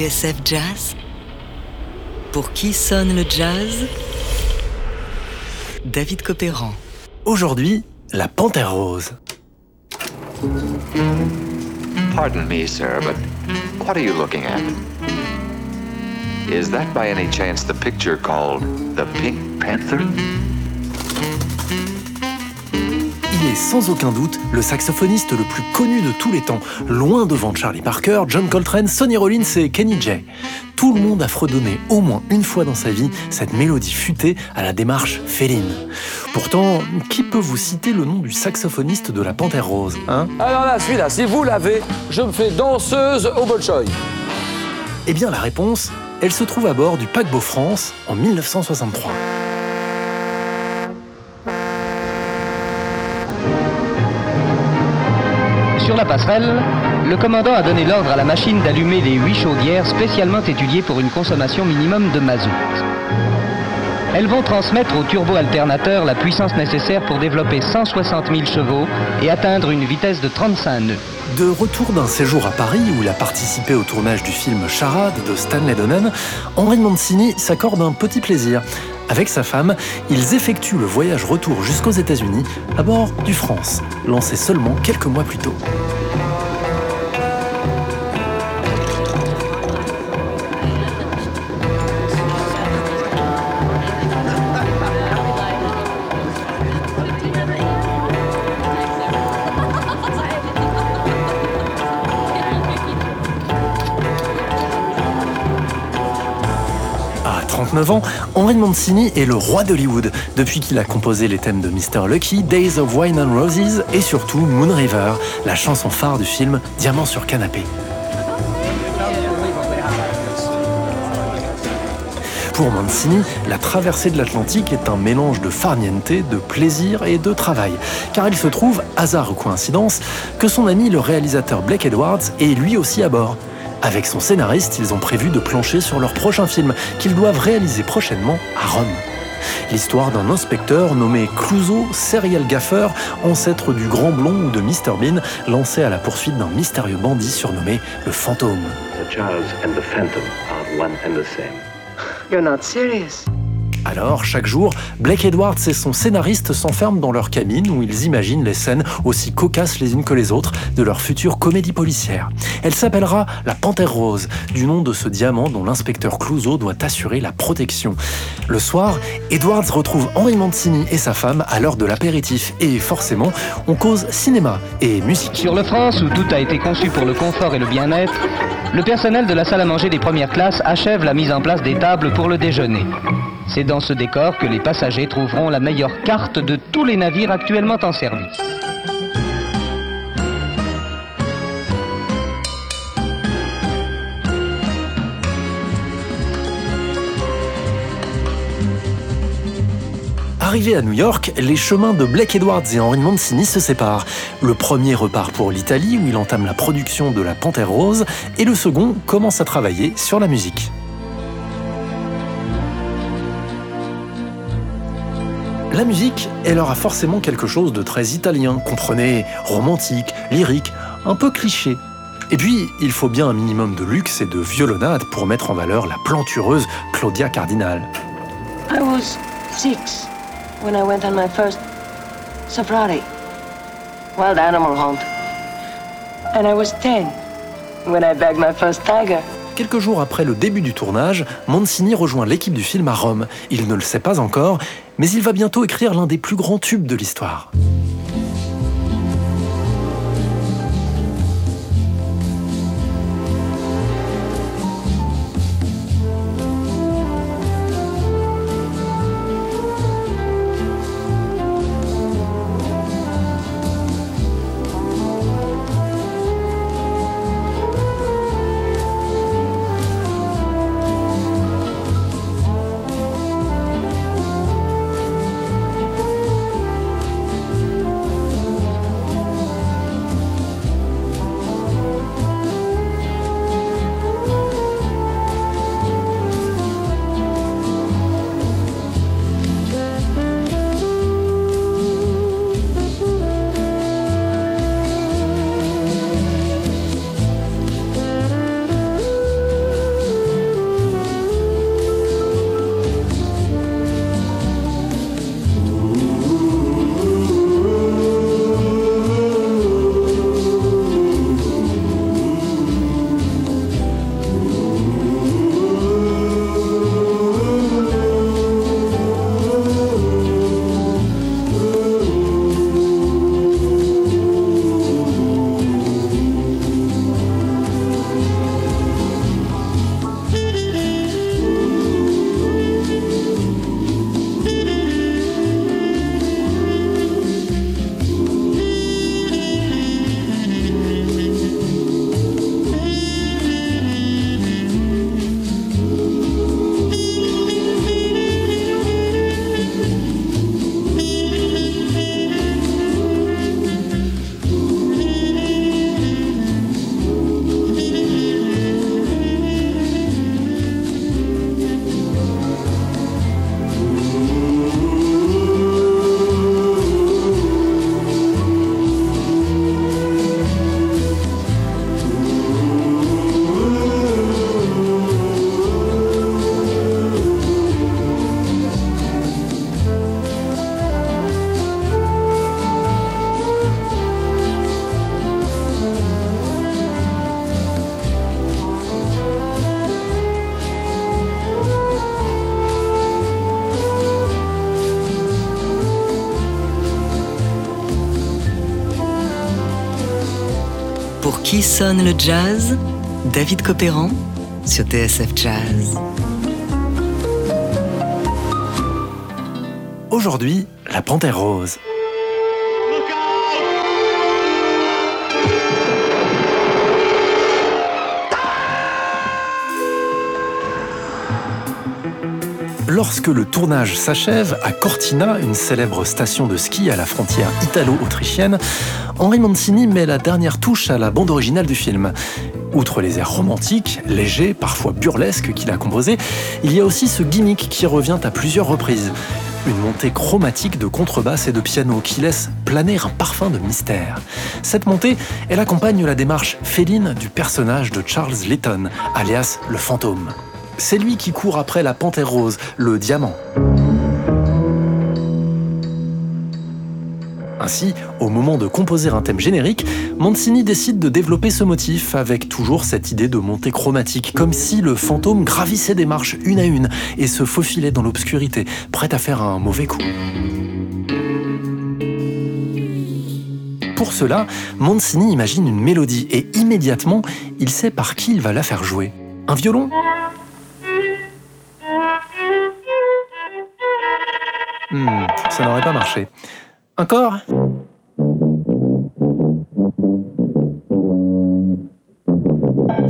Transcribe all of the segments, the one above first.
TSF Jazz Pour qui sonne le jazz? David Copéran. Aujourd'hui, la panthère rose. Pardon me, sir, but what are you looking at? Is that by any chance the picture called The Pink Panther? Il est sans aucun doute le saxophoniste le plus connu de tous les temps, loin devant Charlie Parker, John Coltrane, Sonny Rollins et Kenny J. Tout le monde a fredonné au moins une fois dans sa vie cette mélodie futée à la démarche féline. Pourtant, qui peut vous citer le nom du saxophoniste de la Panthère Rose hein? Alors là, celui-là, si vous l'avez, je me fais danseuse au Bolchoï. Eh bien, la réponse, elle se trouve à bord du paquebot France en 1963. Sur la passerelle, le commandant a donné l'ordre à la machine d'allumer les huit chaudières spécialement étudiées pour une consommation minimum de mazout. Elles vont transmettre au turbo-alternateur la puissance nécessaire pour développer 160 000 chevaux et atteindre une vitesse de 35 nœuds. De retour d'un séjour à Paris où il a participé au tournage du film Charade de Stanley Donen, Henri Mancini s'accorde un petit plaisir. Avec sa femme, ils effectuent le voyage retour jusqu'aux États-Unis à bord du France, lancé seulement quelques mois plus tôt. À 39 ans, Henry Mancini est le roi d'Hollywood depuis qu'il a composé les thèmes de Mr. Lucky, Days of Wine and Roses et surtout Moon River, la chanson phare du film Diamant sur canapé. Pour Mancini, la traversée de l'Atlantique est un mélange de farniente, de plaisir et de travail, car il se trouve, hasard ou coïncidence, que son ami le réalisateur Blake Edwards est lui aussi à bord. Avec son scénariste, ils ont prévu de plancher sur leur prochain film, qu'ils doivent réaliser prochainement à Rome. L'histoire d'un inspecteur nommé Clouseau, serial gaffer, ancêtre du Grand Blond ou de Mr Bean, lancé à la poursuite d'un mystérieux bandit surnommé le Fantôme. The Charles and the Phantom are one and the same. You're not serious. Alors, chaque jour, Blake Edwards et son scénariste s'enferment dans leur cabine où ils imaginent les scènes aussi cocasses les unes que les autres de leur future comédie policière. Elle s'appellera La Panthère Rose, du nom de ce diamant dont l'inspecteur Clouseau doit assurer la protection. Le soir, Edwards retrouve Henri Mancini et sa femme à l'heure de l'apéritif et forcément, on cause cinéma et musique. Sur le France, où tout a été conçu pour le confort et le bien-être, le personnel de la salle à manger des premières classes achève la mise en place des tables pour le déjeuner. C'est dans ce décor que les passagers trouveront la meilleure carte de tous les navires actuellement en service. Arrivé à New York, les chemins de Blake Edwards et Henry Mancini se séparent. Le premier repart pour l'Italie où il entame la production de La Panthère Rose et le second commence à travailler sur la musique. La musique, elle aura forcément quelque chose de très italien, comprenez, romantique, lyrique, un peu cliché. Et puis, il faut bien un minimum de luxe et de violonade pour mettre en valeur la plantureuse Claudia Cardinal. I was six when I went on my first safari, wild animal hunt. And I was ten when I bagged my first tiger. Quelques jours après le début du tournage, Mancini rejoint l'équipe du film à Rome. Il ne le sait pas encore, mais il va bientôt écrire l'un des plus grands tubes de l'histoire. Qui sonne le jazz? David Copéran sur TSF Jazz. Aujourd'hui, la Panthère Rose. Lorsque le tournage s'achève à Cortina, une célèbre station de ski à la frontière italo-autrichienne, Henri Mancini met la dernière touche à la bande originale du film. Outre les airs romantiques, légers, parfois burlesques qu'il a composés, il y a aussi ce gimmick qui revient à plusieurs reprises. Une montée chromatique de contrebasse et de piano qui laisse planer un parfum de mystère. Cette montée, elle accompagne la démarche féline du personnage de Charles Lytton, alias le fantôme c'est lui qui court après la panthère rose, le diamant. Ainsi, au moment de composer un thème générique, Mancini décide de développer ce motif avec toujours cette idée de montée chromatique, comme si le fantôme gravissait des marches une à une et se faufilait dans l'obscurité, prêt à faire un mauvais coup. Pour cela, Mancini imagine une mélodie et immédiatement, il sait par qui il va la faire jouer. Un violon? Hmm, ça n'aurait pas marché. Encore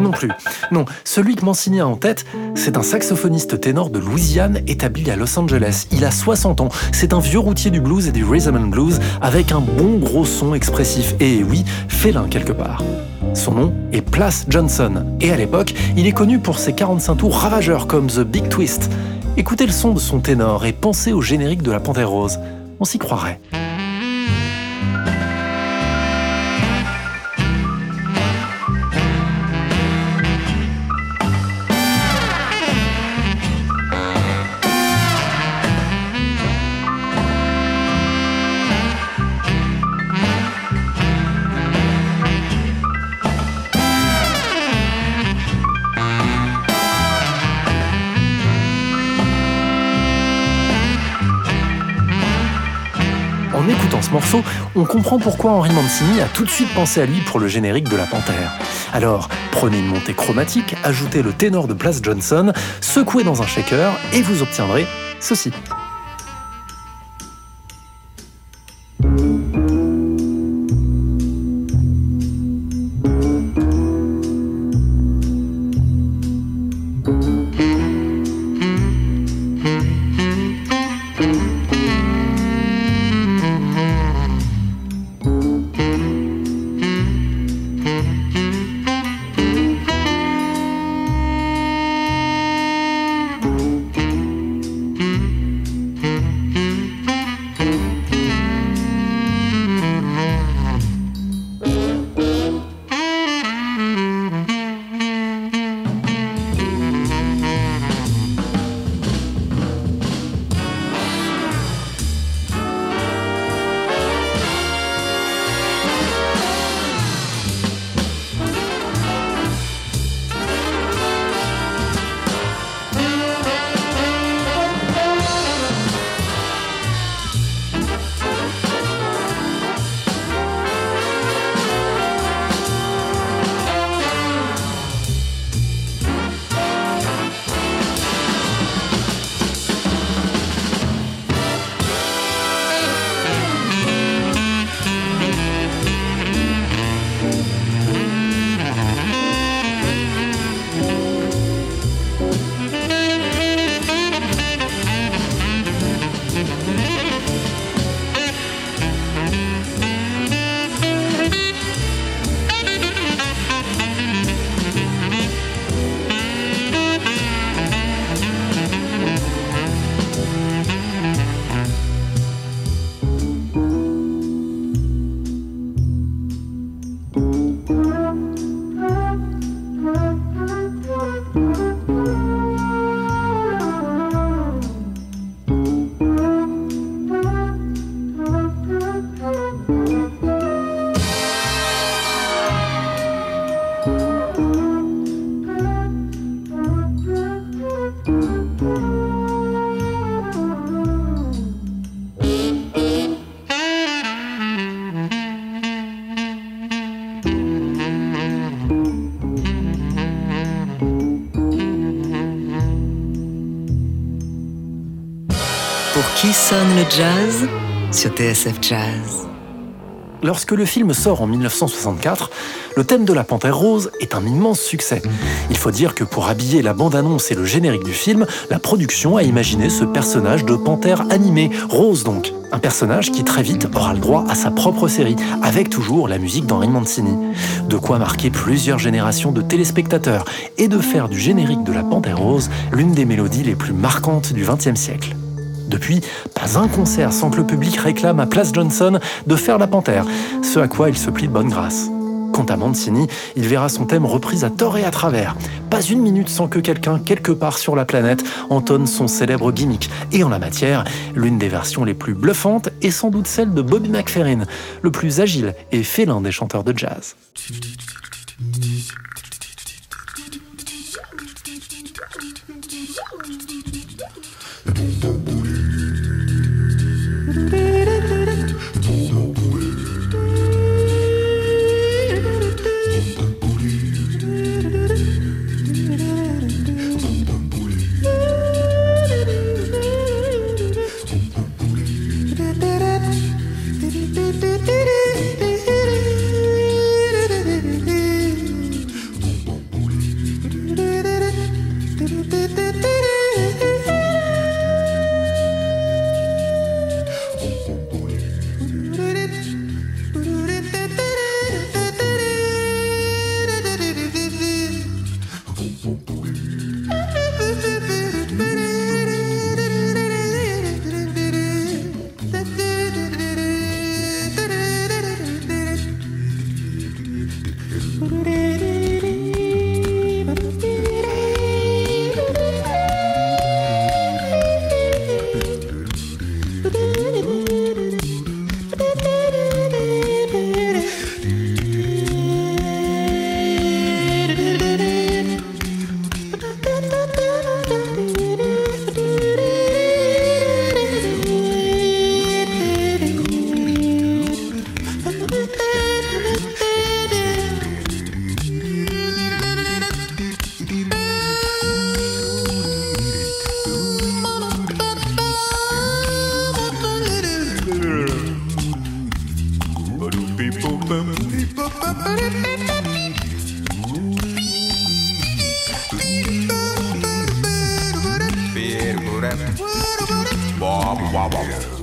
Non plus. Non, celui que Mancini a en tête, c'est un saxophoniste ténor de Louisiane établi à Los Angeles. Il a 60 ans. C'est un vieux routier du blues et du rhythm and blues avec un bon gros son expressif. Et oui, félin quelque part. Son nom est Place Johnson. Et à l'époque, il est connu pour ses 45 tours ravageurs comme The Big Twist. Écoutez le son de son ténor et pensez au générique de la Panthère Rose. On s'y croirait. On comprend pourquoi Henri Mancini a tout de suite pensé à lui pour le générique de La Panthère. Alors, prenez une montée chromatique, ajoutez le ténor de Place Johnson, secouez dans un shaker et vous obtiendrez ceci. Jazz sur TSF Jazz. Lorsque le film sort en 1964, le thème de la Panthère Rose est un immense succès. Il faut dire que pour habiller la bande-annonce et le générique du film, la production a imaginé ce personnage de panthère animé, Rose donc. Un personnage qui très vite aura le droit à sa propre série, avec toujours la musique d'Henri Mancini. De quoi marquer plusieurs générations de téléspectateurs et de faire du générique de la Panthère Rose l'une des mélodies les plus marquantes du XXe siècle. Depuis, pas un concert sans que le public réclame à Place Johnson de faire la panthère, ce à quoi il se plie de bonne grâce. Quant à Mancini, il verra son thème repris à tort et à travers. Pas une minute sans que quelqu'un, quelque part sur la planète, entonne son célèbre gimmick. Et en la matière, l'une des versions les plus bluffantes est sans doute celle de Bobby McFerrin, le plus agile et félin des chanteurs de jazz. Bob.